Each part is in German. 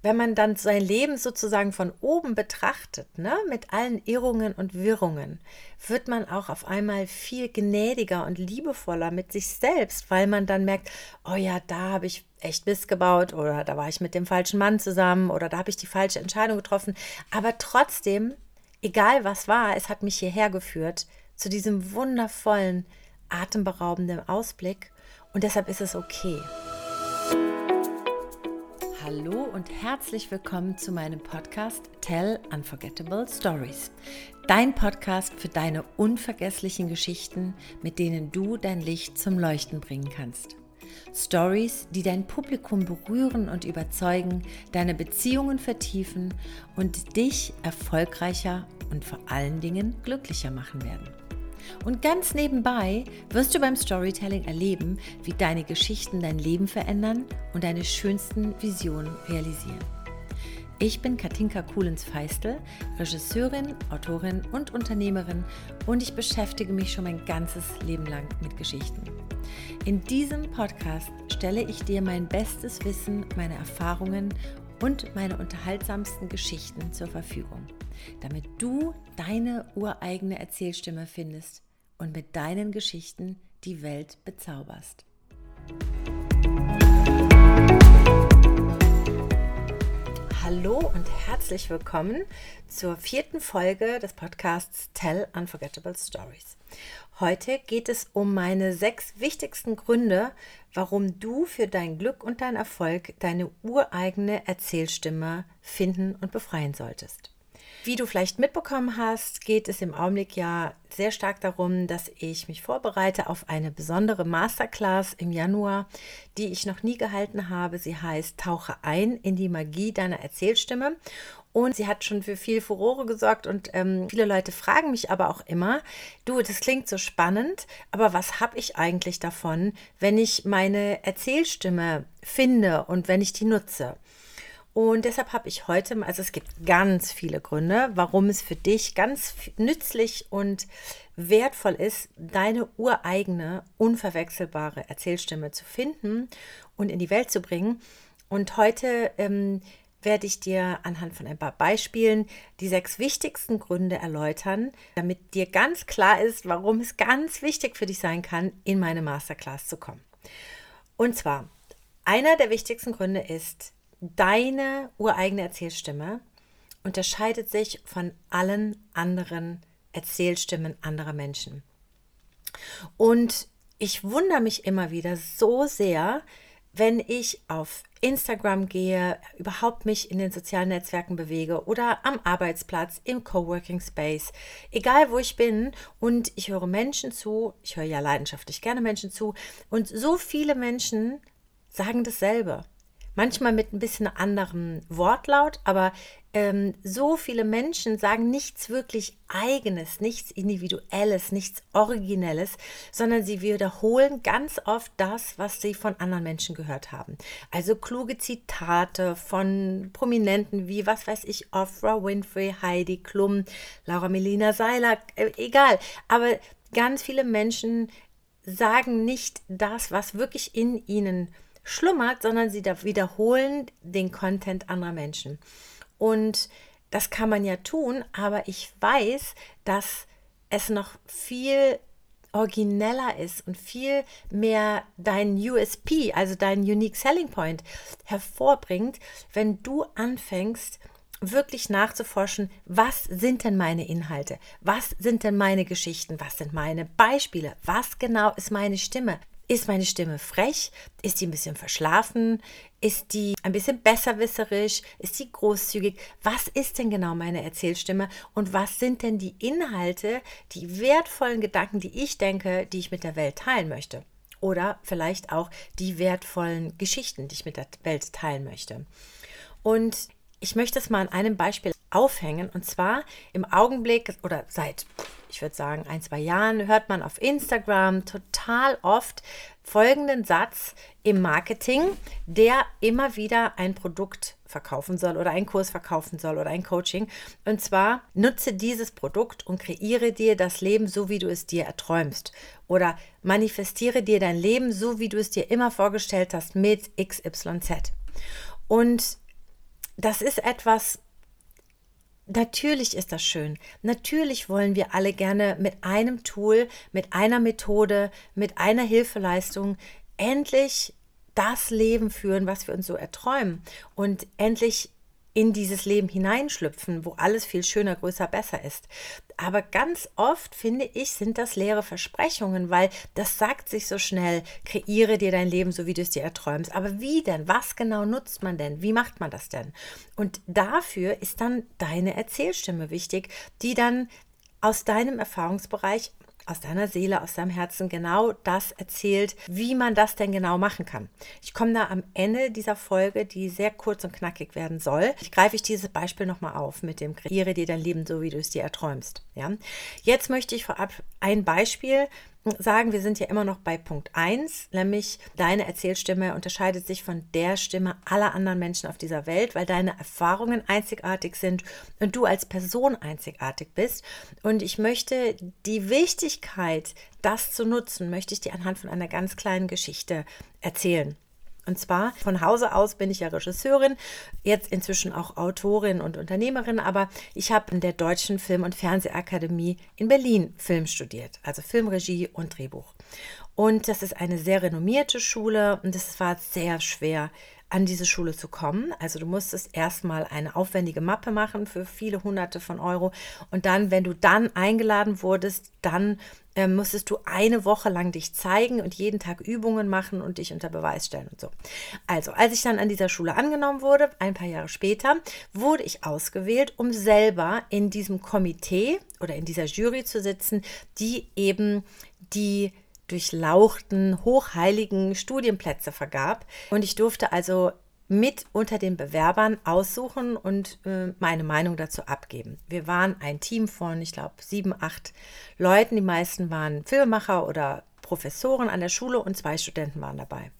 wenn man dann sein Leben sozusagen von oben betrachtet, ne, mit allen Irrungen und Wirrungen, wird man auch auf einmal viel gnädiger und liebevoller mit sich selbst, weil man dann merkt, oh ja, da habe ich echt Mist gebaut oder da war ich mit dem falschen Mann zusammen oder da habe ich die falsche Entscheidung getroffen. Aber trotzdem, egal was war, es hat mich hierher geführt zu diesem wundervollen, atemberaubenden Ausblick und deshalb ist es okay. Hallo und herzlich willkommen zu meinem Podcast Tell Unforgettable Stories. Dein Podcast für deine unvergesslichen Geschichten, mit denen du dein Licht zum Leuchten bringen kannst. Stories, die dein Publikum berühren und überzeugen, deine Beziehungen vertiefen und dich erfolgreicher und vor allen Dingen glücklicher machen werden. Und ganz nebenbei wirst du beim Storytelling erleben, wie deine Geschichten dein Leben verändern und deine schönsten Visionen realisieren. Ich bin Katinka Kuhlens-Feistel, Regisseurin, Autorin und Unternehmerin und ich beschäftige mich schon mein ganzes Leben lang mit Geschichten. In diesem Podcast stelle ich dir mein bestes Wissen, meine Erfahrungen und meine unterhaltsamsten Geschichten zur Verfügung damit du deine ureigene Erzählstimme findest und mit deinen Geschichten die Welt bezauberst. Hallo und herzlich willkommen zur vierten Folge des Podcasts Tell Unforgettable Stories. Heute geht es um meine sechs wichtigsten Gründe, warum du für dein Glück und dein Erfolg deine ureigene Erzählstimme finden und befreien solltest. Wie du vielleicht mitbekommen hast, geht es im Augenblick ja sehr stark darum, dass ich mich vorbereite auf eine besondere Masterclass im Januar, die ich noch nie gehalten habe. Sie heißt Tauche ein in die Magie deiner Erzählstimme. Und sie hat schon für viel Furore gesorgt und ähm, viele Leute fragen mich aber auch immer, du, das klingt so spannend, aber was habe ich eigentlich davon, wenn ich meine Erzählstimme finde und wenn ich die nutze? Und deshalb habe ich heute, also es gibt ganz viele Gründe, warum es für dich ganz nützlich und wertvoll ist, deine ureigene, unverwechselbare Erzählstimme zu finden und in die Welt zu bringen. Und heute ähm, werde ich dir anhand von ein paar Beispielen die sechs wichtigsten Gründe erläutern, damit dir ganz klar ist, warum es ganz wichtig für dich sein kann, in meine Masterclass zu kommen. Und zwar, einer der wichtigsten Gründe ist, deine ureigene Erzählstimme unterscheidet sich von allen anderen Erzählstimmen anderer Menschen. Und ich wundere mich immer wieder so sehr, wenn ich auf Instagram gehe, überhaupt mich in den sozialen Netzwerken bewege oder am Arbeitsplatz, im Coworking Space, egal wo ich bin. Und ich höre Menschen zu, ich höre ja leidenschaftlich gerne Menschen zu. Und so viele Menschen sagen dasselbe manchmal mit ein bisschen anderem Wortlaut, aber ähm, so viele Menschen sagen nichts wirklich eigenes, nichts individuelles, nichts originelles, sondern sie wiederholen ganz oft das, was sie von anderen Menschen gehört haben. Also kluge Zitate von Prominenten wie, was weiß ich, Oprah Winfrey, Heidi Klum, Laura Melina Seiler, äh, egal, aber ganz viele Menschen sagen nicht das, was wirklich in ihnen schlummert, sondern sie wiederholen den Content anderer Menschen. Und das kann man ja tun, aber ich weiß, dass es noch viel origineller ist und viel mehr dein USP, also dein Unique Selling Point hervorbringt, wenn du anfängst, wirklich nachzuforschen, was sind denn meine Inhalte? Was sind denn meine Geschichten? Was sind meine Beispiele? Was genau ist meine Stimme? Ist meine Stimme frech? Ist die ein bisschen verschlafen? Ist die ein bisschen besserwisserisch? Ist die großzügig? Was ist denn genau meine Erzählstimme? Und was sind denn die Inhalte, die wertvollen Gedanken, die ich denke, die ich mit der Welt teilen möchte? Oder vielleicht auch die wertvollen Geschichten, die ich mit der Welt teilen möchte. Und ich möchte es mal an einem Beispiel aufhängen. Und zwar im Augenblick oder seit, ich würde sagen, ein, zwei Jahren hört man auf Instagram total oft folgenden Satz im Marketing, der immer wieder ein Produkt verkaufen soll oder einen Kurs verkaufen soll oder ein Coaching. Und zwar nutze dieses Produkt und kreiere dir das Leben so, wie du es dir erträumst. Oder manifestiere dir dein Leben so, wie du es dir immer vorgestellt hast mit XYZ. Und das ist etwas, Natürlich ist das schön. Natürlich wollen wir alle gerne mit einem Tool, mit einer Methode, mit einer Hilfeleistung endlich das Leben führen, was wir uns so erträumen und endlich in dieses Leben hineinschlüpfen, wo alles viel schöner, größer, besser ist. Aber ganz oft, finde ich, sind das leere Versprechungen, weil das sagt sich so schnell, kreiere dir dein Leben so, wie du es dir erträumst. Aber wie denn? Was genau nutzt man denn? Wie macht man das denn? Und dafür ist dann deine Erzählstimme wichtig, die dann aus deinem Erfahrungsbereich aus deiner Seele, aus deinem Herzen genau das erzählt, wie man das denn genau machen kann. Ich komme da am Ende dieser Folge, die sehr kurz und knackig werden soll, ich greife ich dieses Beispiel nochmal auf mit dem Kreiere dir dein Leben so, wie du es dir erträumst. Ja? Jetzt möchte ich vorab ein Beispiel sagen, wir sind ja immer noch bei Punkt 1, nämlich deine Erzählstimme unterscheidet sich von der Stimme aller anderen Menschen auf dieser Welt, weil deine Erfahrungen einzigartig sind und du als Person einzigartig bist. Und ich möchte die Wichtigkeit, das zu nutzen, möchte ich dir anhand von einer ganz kleinen Geschichte erzählen. Und zwar von Hause aus bin ich ja Regisseurin, jetzt inzwischen auch Autorin und Unternehmerin, aber ich habe in der Deutschen Film- und Fernsehakademie in Berlin Film studiert, also Filmregie und Drehbuch. Und das ist eine sehr renommierte Schule und es war sehr schwer, an diese Schule zu kommen. Also du musstest erstmal eine aufwendige Mappe machen für viele hunderte von Euro und dann, wenn du dann eingeladen wurdest, dann äh, musstest du eine Woche lang dich zeigen und jeden Tag Übungen machen und dich unter Beweis stellen und so. Also, als ich dann an dieser Schule angenommen wurde, ein paar Jahre später, wurde ich ausgewählt, um selber in diesem Komitee oder in dieser Jury zu sitzen, die eben die durchlauchten, hochheiligen Studienplätze vergab. Und ich durfte also mit unter den Bewerbern aussuchen und äh, meine Meinung dazu abgeben. Wir waren ein Team von, ich glaube, sieben, acht Leuten. Die meisten waren Filmemacher oder Professoren an der Schule und zwei Studenten waren dabei.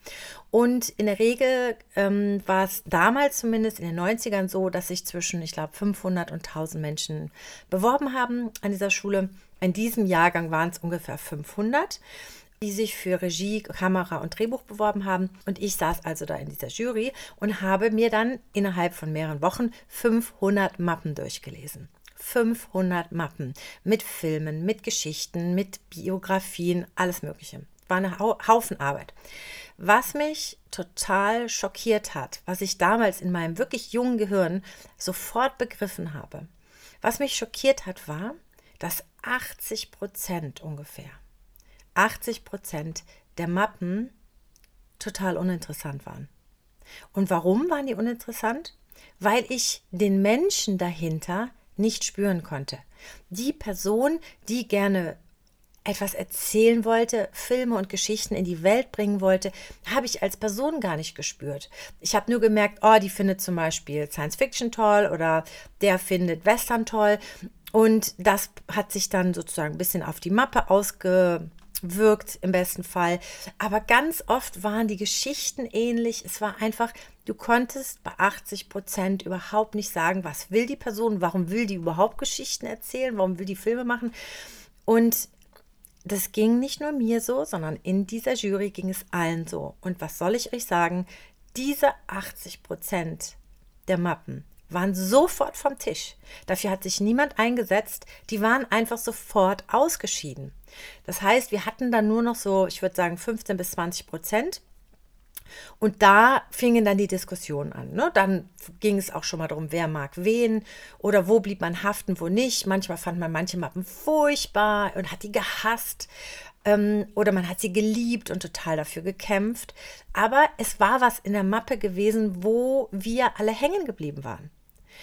Und in der Regel ähm, war es damals zumindest in den 90ern so, dass sich zwischen, ich glaube, 500 und 1000 Menschen beworben haben an dieser Schule. In diesem Jahrgang waren es ungefähr 500 die sich für Regie, Kamera und Drehbuch beworben haben. Und ich saß also da in dieser Jury und habe mir dann innerhalb von mehreren Wochen 500 Mappen durchgelesen. 500 Mappen mit Filmen, mit Geschichten, mit Biografien, alles Mögliche. War ein Haufen Arbeit. Was mich total schockiert hat, was ich damals in meinem wirklich jungen Gehirn sofort begriffen habe, was mich schockiert hat, war, dass 80 Prozent ungefähr 80 Prozent der Mappen total uninteressant waren. Und warum waren die uninteressant? Weil ich den Menschen dahinter nicht spüren konnte. Die Person, die gerne etwas erzählen wollte, Filme und Geschichten in die Welt bringen wollte, habe ich als Person gar nicht gespürt. Ich habe nur gemerkt, oh, die findet zum Beispiel Science Fiction toll oder der findet Western toll. Und das hat sich dann sozusagen ein bisschen auf die Mappe ausge, wirkt im besten Fall. Aber ganz oft waren die Geschichten ähnlich. Es war einfach, du konntest bei 80 Prozent überhaupt nicht sagen, was will die Person, warum will die überhaupt Geschichten erzählen, warum will die Filme machen. Und das ging nicht nur mir so, sondern in dieser Jury ging es allen so. Und was soll ich euch sagen? Diese 80 Prozent der Mappen waren sofort vom Tisch. Dafür hat sich niemand eingesetzt. Die waren einfach sofort ausgeschieden. Das heißt, wir hatten dann nur noch so, ich würde sagen, 15 bis 20 Prozent. Und da fingen dann die Diskussionen an. Ne? Dann ging es auch schon mal darum, wer mag wen oder wo blieb man haften, wo nicht. Manchmal fand man manche Mappen furchtbar und hat die gehasst ähm, oder man hat sie geliebt und total dafür gekämpft. Aber es war was in der Mappe gewesen, wo wir alle hängen geblieben waren.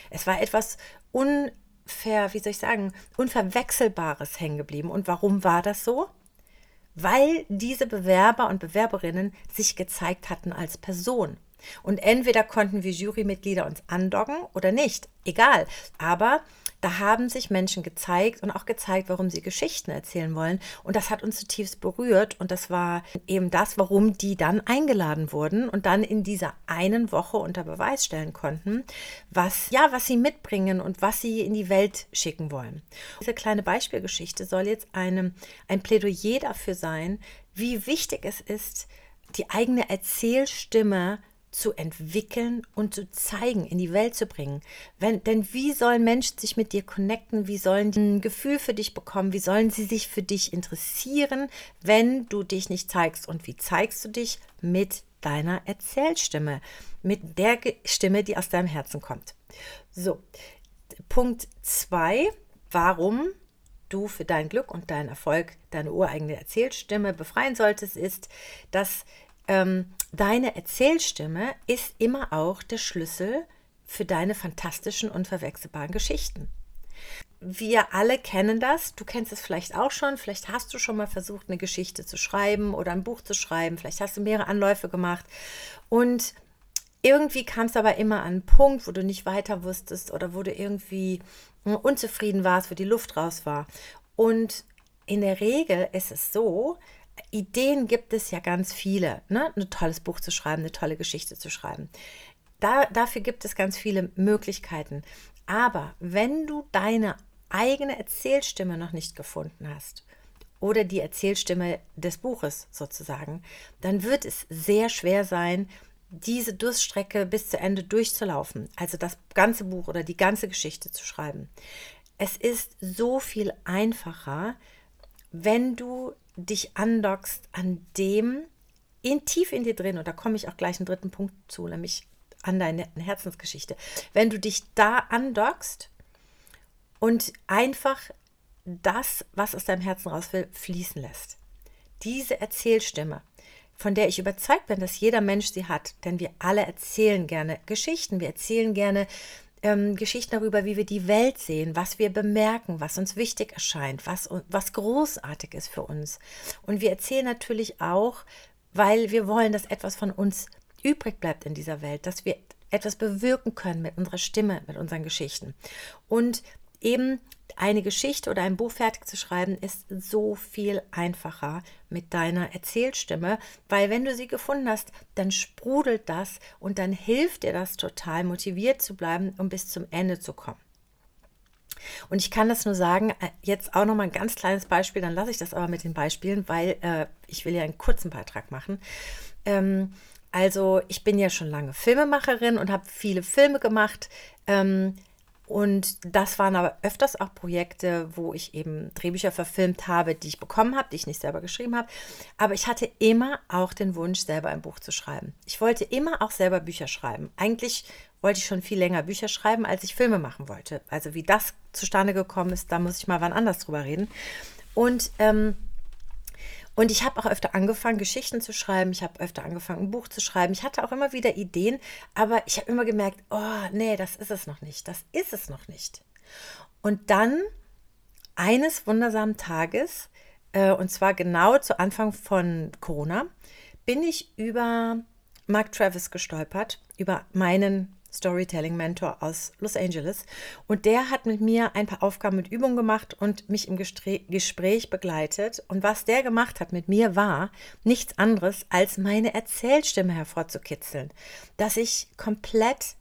Es war etwas unver, wie soll ich sagen, unverwechselbares hängen geblieben. Und warum war das so? Weil diese Bewerber und Bewerberinnen sich gezeigt hatten als Person. Und entweder konnten wir Jurymitglieder uns andocken oder nicht. Egal. Aber da haben sich Menschen gezeigt und auch gezeigt, warum sie Geschichten erzählen wollen. Und das hat uns zutiefst berührt. Und das war eben das, warum die dann eingeladen wurden und dann in dieser einen Woche unter Beweis stellen konnten, was, ja, was sie mitbringen und was sie in die Welt schicken wollen. Diese kleine Beispielgeschichte soll jetzt eine, ein Plädoyer dafür sein, wie wichtig es ist, die eigene Erzählstimme zu entwickeln und zu zeigen, in die Welt zu bringen. Wenn, denn wie sollen Menschen sich mit dir connecten? Wie sollen die ein Gefühl für dich bekommen? Wie sollen sie sich für dich interessieren, wenn du dich nicht zeigst? Und wie zeigst du dich? Mit deiner Erzählstimme, mit der Stimme, die aus deinem Herzen kommt. So, Punkt 2, warum du für dein Glück und deinen Erfolg deine ureigene Erzählstimme befreien solltest, ist, dass ähm, deine Erzählstimme ist immer auch der Schlüssel für deine fantastischen, unverwechselbaren Geschichten. Wir alle kennen das. Du kennst es vielleicht auch schon. Vielleicht hast du schon mal versucht, eine Geschichte zu schreiben oder ein Buch zu schreiben. Vielleicht hast du mehrere Anläufe gemacht. Und irgendwie kam es aber immer an einen Punkt, wo du nicht weiter wusstest oder wo du irgendwie hm, unzufrieden warst, wo die Luft raus war. Und in der Regel ist es so, Ideen gibt es ja ganz viele, ne? ein tolles Buch zu schreiben, eine tolle Geschichte zu schreiben. Da, dafür gibt es ganz viele Möglichkeiten. Aber wenn du deine eigene Erzählstimme noch nicht gefunden hast oder die Erzählstimme des Buches sozusagen, dann wird es sehr schwer sein, diese Durststrecke bis zu Ende durchzulaufen, also das ganze Buch oder die ganze Geschichte zu schreiben. Es ist so viel einfacher, wenn du dich andockst an dem, in tief in dir drin, und da komme ich auch gleich einen dritten Punkt zu, nämlich an deine Herzensgeschichte. Wenn du dich da andockst und einfach das, was aus deinem Herzen raus will, fließen lässt. Diese Erzählstimme, von der ich überzeugt bin, dass jeder Mensch sie hat, denn wir alle erzählen gerne Geschichten, wir erzählen gerne ähm, Geschichten darüber, wie wir die Welt sehen, was wir bemerken, was uns wichtig erscheint, was, was großartig ist für uns. Und wir erzählen natürlich auch, weil wir wollen, dass etwas von uns übrig bleibt in dieser Welt, dass wir etwas bewirken können mit unserer Stimme, mit unseren Geschichten. Und eben eine Geschichte oder ein Buch fertig zu schreiben, ist so viel einfacher mit deiner Erzählstimme, weil wenn du sie gefunden hast, dann sprudelt das und dann hilft dir das total, motiviert zu bleiben, um bis zum Ende zu kommen. Und ich kann das nur sagen, äh, jetzt auch noch mal ein ganz kleines Beispiel, dann lasse ich das aber mit den Beispielen, weil äh, ich will ja einen kurzen Beitrag machen. Ähm, also ich bin ja schon lange Filmemacherin und habe viele Filme gemacht. Ähm, und das waren aber öfters auch Projekte, wo ich eben Drehbücher verfilmt habe, die ich bekommen habe, die ich nicht selber geschrieben habe. Aber ich hatte immer auch den Wunsch, selber ein Buch zu schreiben. Ich wollte immer auch selber Bücher schreiben. Eigentlich wollte ich schon viel länger Bücher schreiben, als ich Filme machen wollte. Also wie das zustande gekommen ist, da muss ich mal wann anders drüber reden. Und ähm, und ich habe auch öfter angefangen, Geschichten zu schreiben. Ich habe öfter angefangen, ein Buch zu schreiben. Ich hatte auch immer wieder Ideen, aber ich habe immer gemerkt, oh, nee, das ist es noch nicht. Das ist es noch nicht. Und dann eines wundersamen Tages, äh, und zwar genau zu Anfang von Corona, bin ich über Mark Travis gestolpert, über meinen Storytelling-Mentor aus Los Angeles. Und der hat mit mir ein paar Aufgaben mit Übungen gemacht und mich im Gespräch begleitet. Und was der gemacht hat mit mir war nichts anderes, als meine Erzählstimme hervorzukitzeln. Dass ich komplett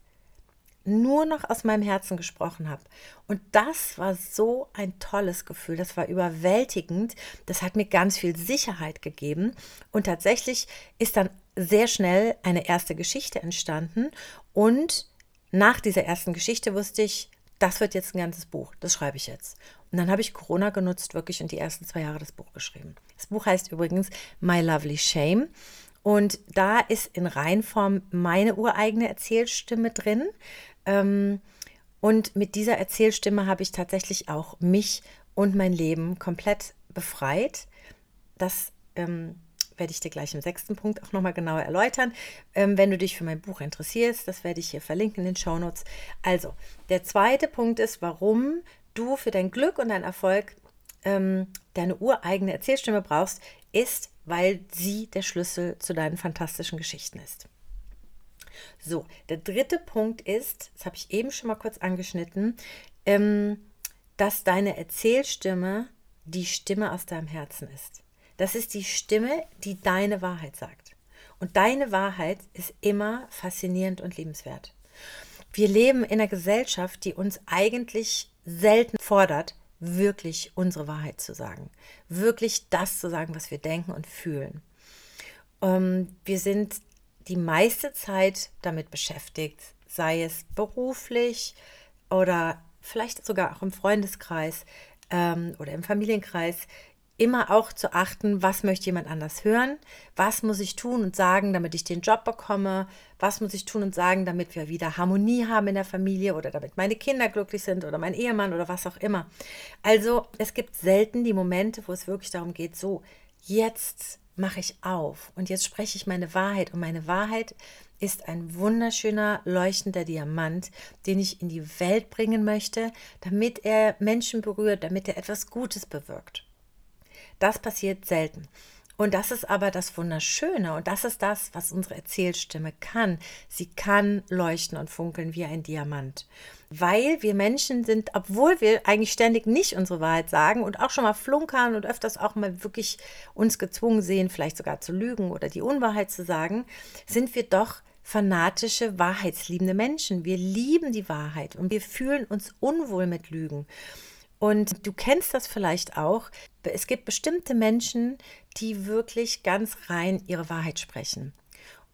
nur noch aus meinem Herzen gesprochen habe. Und das war so ein tolles Gefühl, das war überwältigend, das hat mir ganz viel Sicherheit gegeben und tatsächlich ist dann sehr schnell eine erste Geschichte entstanden und nach dieser ersten Geschichte wusste ich, das wird jetzt ein ganzes Buch, das schreibe ich jetzt. Und dann habe ich Corona genutzt, wirklich in die ersten zwei Jahre das Buch geschrieben. Das Buch heißt übrigens My Lovely Shame. Und da ist in Reinform meine ureigene Erzählstimme drin. Ähm, und mit dieser Erzählstimme habe ich tatsächlich auch mich und mein Leben komplett befreit. Das ähm, werde ich dir gleich im sechsten Punkt auch nochmal genauer erläutern. Ähm, wenn du dich für mein Buch interessierst, das werde ich hier verlinken in den Show Notes. Also, der zweite Punkt ist, warum du für dein Glück und deinen Erfolg ähm, deine ureigene Erzählstimme brauchst, ist, weil sie der Schlüssel zu deinen fantastischen Geschichten ist. So, der dritte Punkt ist, das habe ich eben schon mal kurz angeschnitten, ähm, dass deine Erzählstimme die Stimme aus deinem Herzen ist. Das ist die Stimme, die deine Wahrheit sagt. Und deine Wahrheit ist immer faszinierend und liebenswert. Wir leben in einer Gesellschaft, die uns eigentlich selten fordert, wirklich unsere Wahrheit zu sagen. Wirklich das zu sagen, was wir denken und fühlen. Ähm, wir sind die meiste Zeit damit beschäftigt, sei es beruflich oder vielleicht sogar auch im Freundeskreis ähm, oder im Familienkreis, immer auch zu achten, was möchte jemand anders hören, was muss ich tun und sagen, damit ich den Job bekomme, was muss ich tun und sagen, damit wir wieder Harmonie haben in der Familie oder damit meine Kinder glücklich sind oder mein Ehemann oder was auch immer. Also es gibt selten die Momente, wo es wirklich darum geht, so, jetzt mache ich auf und jetzt spreche ich meine Wahrheit und meine Wahrheit ist ein wunderschöner leuchtender Diamant, den ich in die Welt bringen möchte, damit er Menschen berührt, damit er etwas Gutes bewirkt. Das passiert selten. Und das ist aber das Wunderschöne und das ist das, was unsere Erzählstimme kann. Sie kann leuchten und funkeln wie ein Diamant. Weil wir Menschen sind, obwohl wir eigentlich ständig nicht unsere Wahrheit sagen und auch schon mal flunkern und öfters auch mal wirklich uns gezwungen sehen, vielleicht sogar zu lügen oder die Unwahrheit zu sagen, sind wir doch fanatische, wahrheitsliebende Menschen. Wir lieben die Wahrheit und wir fühlen uns unwohl mit Lügen. Und du kennst das vielleicht auch. Es gibt bestimmte Menschen, die wirklich ganz rein ihre Wahrheit sprechen.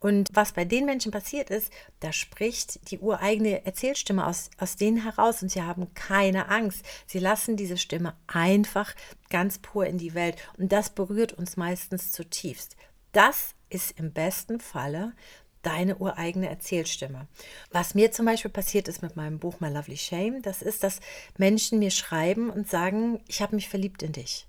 Und was bei den Menschen passiert ist, da spricht die ureigene Erzählstimme aus, aus denen heraus und sie haben keine Angst. Sie lassen diese Stimme einfach ganz pur in die Welt und das berührt uns meistens zutiefst. Das ist im besten Falle deine ureigene Erzählstimme. Was mir zum Beispiel passiert ist mit meinem Buch My Lovely Shame, das ist, dass Menschen mir schreiben und sagen, ich habe mich verliebt in dich.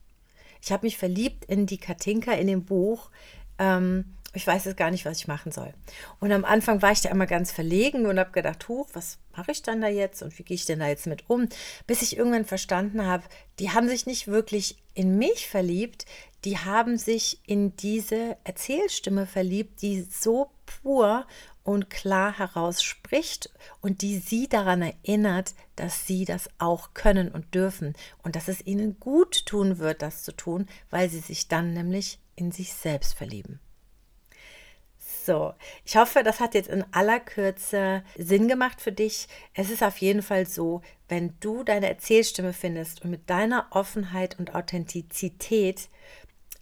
Ich habe mich verliebt in die Katinka in dem Buch. Ähm, ich weiß jetzt gar nicht, was ich machen soll. Und am Anfang war ich da immer ganz verlegen und habe gedacht, huch, was mache ich dann da jetzt und wie gehe ich denn da jetzt mit um? Bis ich irgendwann verstanden habe, die haben sich nicht wirklich in mich verliebt, die haben sich in diese Erzählstimme verliebt, die so pur und klar herausspricht und die sie daran erinnert, dass sie das auch können und dürfen und dass es ihnen gut tun wird, das zu tun, weil sie sich dann nämlich in sich selbst verlieben. So, ich hoffe, das hat jetzt in aller Kürze Sinn gemacht für dich. Es ist auf jeden Fall so, wenn du deine Erzählstimme findest und mit deiner Offenheit und Authentizität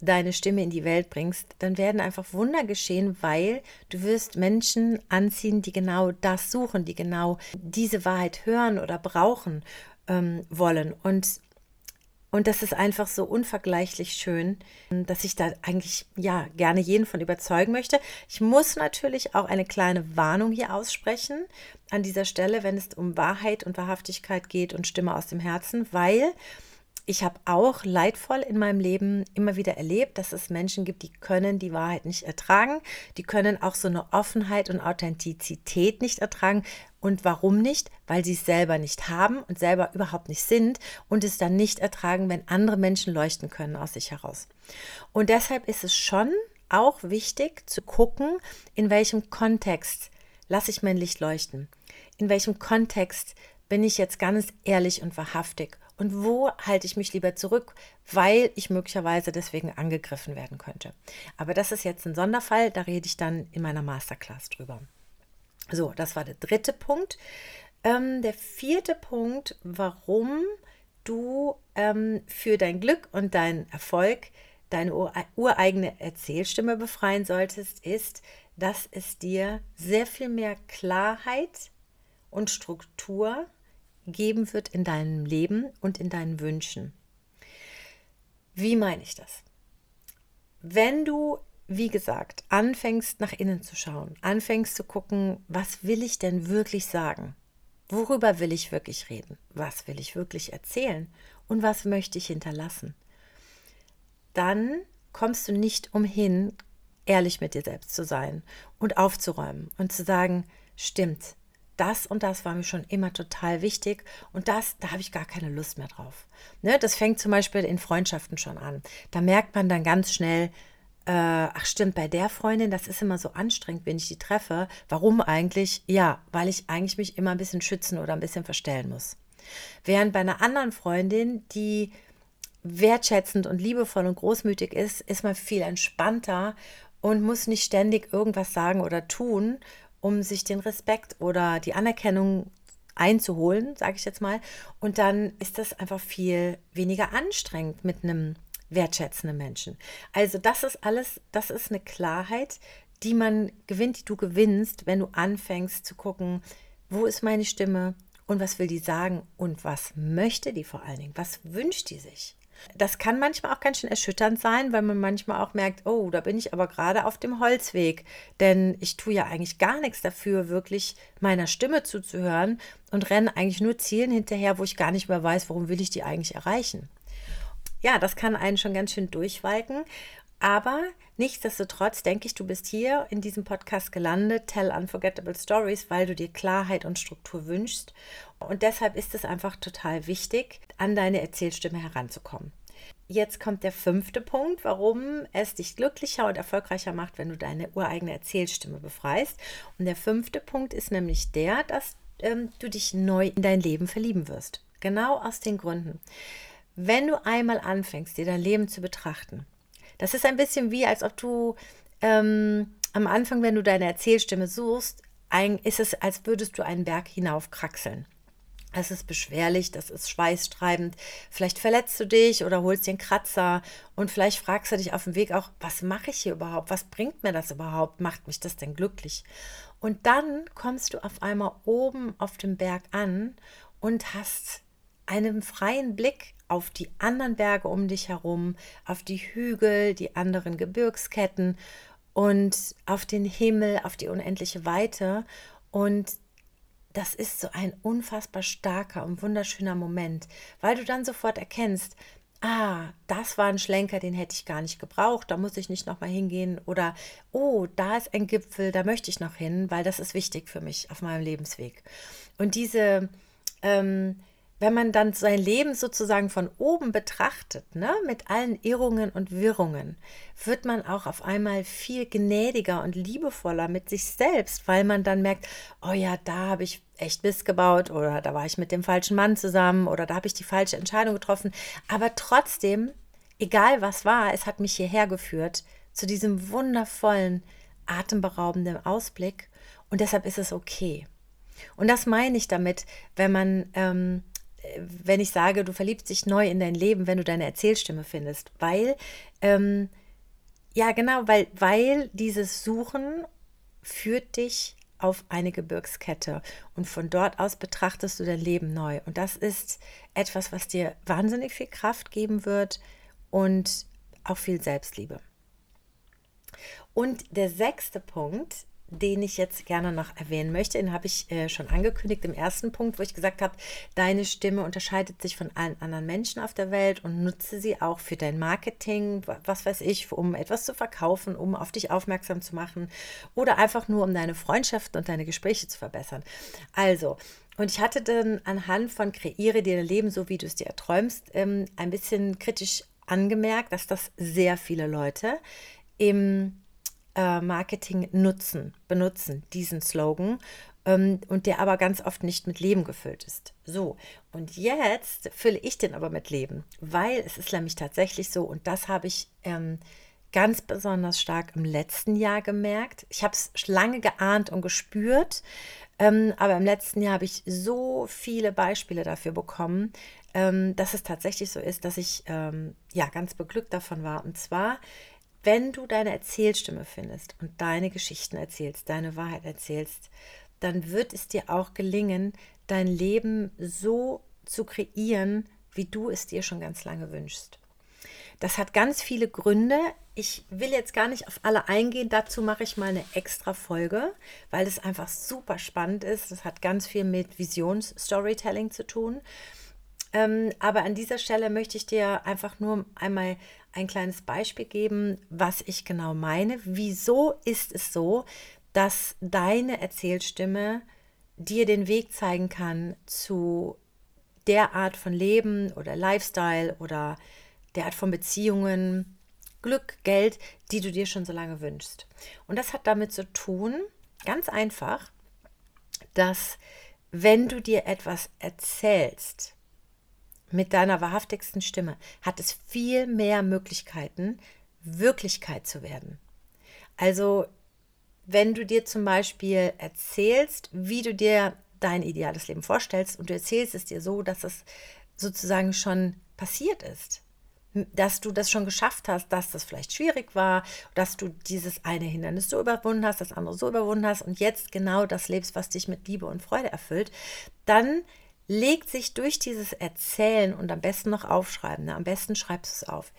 deine Stimme in die Welt bringst, dann werden einfach Wunder geschehen, weil du wirst Menschen anziehen, die genau das suchen, die genau diese Wahrheit hören oder brauchen ähm, wollen. Und und das ist einfach so unvergleichlich schön, dass ich da eigentlich ja gerne jeden von überzeugen möchte. Ich muss natürlich auch eine kleine Warnung hier aussprechen an dieser Stelle, wenn es um Wahrheit und Wahrhaftigkeit geht und Stimme aus dem Herzen, weil ich habe auch leidvoll in meinem Leben immer wieder erlebt, dass es Menschen gibt, die können die Wahrheit nicht ertragen. Die können auch so eine Offenheit und Authentizität nicht ertragen. Und warum nicht? Weil sie es selber nicht haben und selber überhaupt nicht sind und es dann nicht ertragen, wenn andere Menschen leuchten können aus sich heraus. Und deshalb ist es schon auch wichtig zu gucken, in welchem Kontext lasse ich mein Licht leuchten. In welchem Kontext bin ich jetzt ganz ehrlich und wahrhaftig und wo halte ich mich lieber zurück, weil ich möglicherweise deswegen angegriffen werden könnte. Aber das ist jetzt ein Sonderfall, da rede ich dann in meiner Masterclass drüber. So, das war der dritte Punkt. Ähm, der vierte Punkt, warum du ähm, für dein Glück und deinen Erfolg deine ureigene Erzählstimme befreien solltest, ist, dass es dir sehr viel mehr Klarheit und Struktur geben wird in deinem Leben und in deinen Wünschen. Wie meine ich das? Wenn du, wie gesagt, anfängst nach innen zu schauen, anfängst zu gucken, was will ich denn wirklich sagen? Worüber will ich wirklich reden? Was will ich wirklich erzählen? Und was möchte ich hinterlassen? Dann kommst du nicht umhin, ehrlich mit dir selbst zu sein und aufzuräumen und zu sagen, stimmt, das und das war mir schon immer total wichtig und das, da habe ich gar keine Lust mehr drauf. Ne, das fängt zum Beispiel in Freundschaften schon an. Da merkt man dann ganz schnell, äh, ach stimmt, bei der Freundin, das ist immer so anstrengend, wenn ich die treffe. Warum eigentlich? Ja, weil ich eigentlich mich immer ein bisschen schützen oder ein bisschen verstellen muss. Während bei einer anderen Freundin, die wertschätzend und liebevoll und großmütig ist, ist man viel entspannter und muss nicht ständig irgendwas sagen oder tun um sich den Respekt oder die Anerkennung einzuholen, sage ich jetzt mal. Und dann ist das einfach viel weniger anstrengend mit einem wertschätzenden Menschen. Also das ist alles, das ist eine Klarheit, die man gewinnt, die du gewinnst, wenn du anfängst zu gucken, wo ist meine Stimme und was will die sagen und was möchte die vor allen Dingen, was wünscht die sich. Das kann manchmal auch ganz schön erschütternd sein, weil man manchmal auch merkt, oh, da bin ich aber gerade auf dem Holzweg, denn ich tue ja eigentlich gar nichts dafür, wirklich meiner Stimme zuzuhören und renne eigentlich nur Zielen hinterher, wo ich gar nicht mehr weiß, warum will ich die eigentlich erreichen. Ja, das kann einen schon ganz schön durchwalken. Aber nichtsdestotrotz denke ich, du bist hier in diesem Podcast gelandet, Tell Unforgettable Stories, weil du dir Klarheit und Struktur wünschst. Und deshalb ist es einfach total wichtig, an deine Erzählstimme heranzukommen. Jetzt kommt der fünfte Punkt, warum es dich glücklicher und erfolgreicher macht, wenn du deine ureigene Erzählstimme befreist. Und der fünfte Punkt ist nämlich der, dass ähm, du dich neu in dein Leben verlieben wirst. Genau aus den Gründen. Wenn du einmal anfängst, dir dein Leben zu betrachten, das ist ein bisschen wie, als ob du ähm, am Anfang, wenn du deine Erzählstimme suchst, ein, ist es, als würdest du einen Berg hinaufkraxeln. Es ist beschwerlich, das ist schweißtreibend. Vielleicht verletzt du dich oder holst den Kratzer und vielleicht fragst du dich auf dem Weg auch, was mache ich hier überhaupt? Was bringt mir das überhaupt? Macht mich das denn glücklich? Und dann kommst du auf einmal oben auf dem Berg an und hast einen freien Blick auf die anderen Berge um dich herum, auf die Hügel, die anderen Gebirgsketten und auf den Himmel, auf die unendliche Weite. Und das ist so ein unfassbar starker und wunderschöner Moment, weil du dann sofort erkennst, ah, das war ein Schlenker, den hätte ich gar nicht gebraucht, da muss ich nicht nochmal hingehen. Oder, oh, da ist ein Gipfel, da möchte ich noch hin, weil das ist wichtig für mich auf meinem Lebensweg. Und diese, ähm, wenn man dann sein Leben sozusagen von oben betrachtet, ne, mit allen Irrungen und Wirrungen, wird man auch auf einmal viel gnädiger und liebevoller mit sich selbst, weil man dann merkt, oh ja, da habe ich echt Mist gebaut oder da war ich mit dem falschen Mann zusammen oder da habe ich die falsche Entscheidung getroffen. Aber trotzdem, egal was war, es hat mich hierher geführt zu diesem wundervollen, atemberaubenden Ausblick und deshalb ist es okay. Und das meine ich damit, wenn man ähm, wenn ich sage, du verliebst dich neu in dein Leben, wenn du deine Erzählstimme findest, weil, ähm, ja genau, weil, weil dieses Suchen führt dich auf eine Gebirgskette und von dort aus betrachtest du dein Leben neu. Und das ist etwas, was dir wahnsinnig viel Kraft geben wird und auch viel Selbstliebe. Und der sechste Punkt den ich jetzt gerne noch erwähnen möchte. Den habe ich äh, schon angekündigt im ersten Punkt, wo ich gesagt habe, deine Stimme unterscheidet sich von allen anderen Menschen auf der Welt und nutze sie auch für dein Marketing, was weiß ich, um etwas zu verkaufen, um auf dich aufmerksam zu machen oder einfach nur um deine Freundschaften und deine Gespräche zu verbessern. Also, und ich hatte dann anhand von Kreiere dir Leben so, wie du es dir erträumst, ähm, ein bisschen kritisch angemerkt, dass das sehr viele Leute im äh, Marketing nutzen, benutzen, diesen Slogan, ähm, und der aber ganz oft nicht mit Leben gefüllt ist. So, und jetzt fülle ich den aber mit Leben, weil es ist nämlich tatsächlich so, und das habe ich ähm, ganz besonders stark im letzten Jahr gemerkt. Ich habe es lange geahnt und gespürt, ähm, aber im letzten Jahr habe ich so viele Beispiele dafür bekommen, ähm, dass es tatsächlich so ist, dass ich ähm, ja ganz beglückt davon war. Und zwar wenn du deine Erzählstimme findest und deine Geschichten erzählst, deine Wahrheit erzählst, dann wird es dir auch gelingen, dein Leben so zu kreieren, wie du es dir schon ganz lange wünschst. Das hat ganz viele Gründe. Ich will jetzt gar nicht auf alle eingehen. Dazu mache ich mal eine extra Folge, weil es einfach super spannend ist. Das hat ganz viel mit Visions-Storytelling zu tun. Ähm, aber an dieser Stelle möchte ich dir einfach nur einmal ein kleines Beispiel geben, was ich genau meine. Wieso ist es so, dass deine Erzählstimme dir den Weg zeigen kann zu der Art von Leben oder Lifestyle oder der Art von Beziehungen, Glück, Geld, die du dir schon so lange wünschst. Und das hat damit zu tun, ganz einfach, dass wenn du dir etwas erzählst, mit deiner wahrhaftigsten Stimme hat es viel mehr Möglichkeiten, Wirklichkeit zu werden. Also, wenn du dir zum Beispiel erzählst, wie du dir dein ideales Leben vorstellst und du erzählst es dir so, dass es sozusagen schon passiert ist, dass du das schon geschafft hast, dass das vielleicht schwierig war, dass du dieses eine Hindernis so überwunden hast, das andere so überwunden hast und jetzt genau das lebst, was dich mit Liebe und Freude erfüllt, dann legt sich durch dieses Erzählen und am besten noch aufschreiben, ne? am besten schreibst du es auf,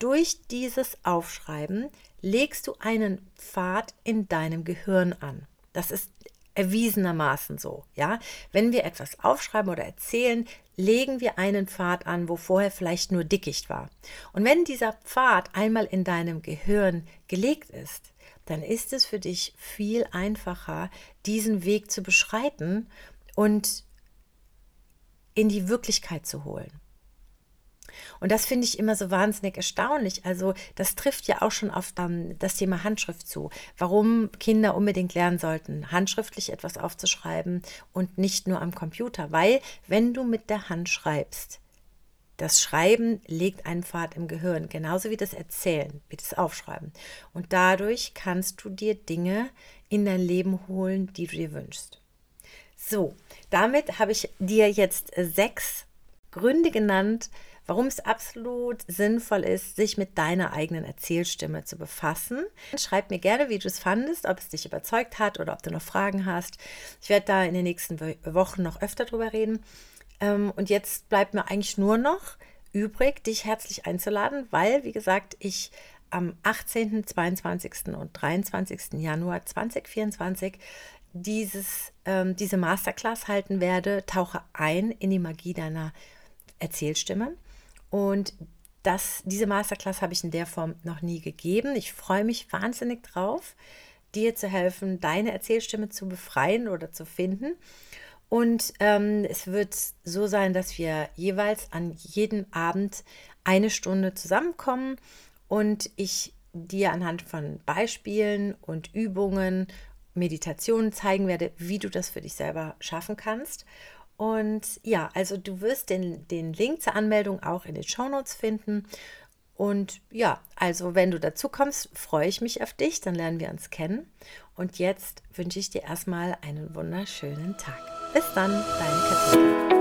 durch dieses Aufschreiben legst du einen Pfad in deinem Gehirn an. Das ist erwiesenermaßen so, ja. Wenn wir etwas aufschreiben oder erzählen, legen wir einen Pfad an, wo vorher vielleicht nur Dickicht war. Und wenn dieser Pfad einmal in deinem Gehirn gelegt ist, dann ist es für dich viel einfacher, diesen Weg zu beschreiten und in die Wirklichkeit zu holen. Und das finde ich immer so wahnsinnig erstaunlich. Also das trifft ja auch schon auf um, das Thema Handschrift zu. Warum Kinder unbedingt lernen sollten, handschriftlich etwas aufzuschreiben und nicht nur am Computer. Weil wenn du mit der Hand schreibst, das Schreiben legt einen Pfad im Gehirn, genauso wie das Erzählen, wie das Aufschreiben. Und dadurch kannst du dir Dinge in dein Leben holen, die du dir wünschst. So, damit habe ich dir jetzt sechs Gründe genannt, warum es absolut sinnvoll ist, sich mit deiner eigenen Erzählstimme zu befassen. Schreib mir gerne, wie du es fandest, ob es dich überzeugt hat oder ob du noch Fragen hast. Ich werde da in den nächsten Wochen noch öfter drüber reden. Ähm, und jetzt bleibt mir eigentlich nur noch übrig, dich herzlich einzuladen, weil, wie gesagt, ich am 18., 22. und 23. Januar 2024 dieses, ähm, diese Masterclass halten werde. Tauche ein in die Magie deiner Erzählstimme. Und das, diese Masterclass habe ich in der Form noch nie gegeben. Ich freue mich wahnsinnig drauf, dir zu helfen, deine Erzählstimme zu befreien oder zu finden. Und ähm, es wird so sein, dass wir jeweils an jedem Abend eine Stunde zusammenkommen und ich dir anhand von Beispielen und Übungen, Meditationen zeigen werde, wie du das für dich selber schaffen kannst. Und ja, also du wirst den, den Link zur Anmeldung auch in den Show Notes finden. Und ja, also wenn du dazu kommst, freue ich mich auf dich, dann lernen wir uns kennen. Und jetzt wünsche ich dir erstmal einen wunderschönen Tag. Bis dann, deine Katharina.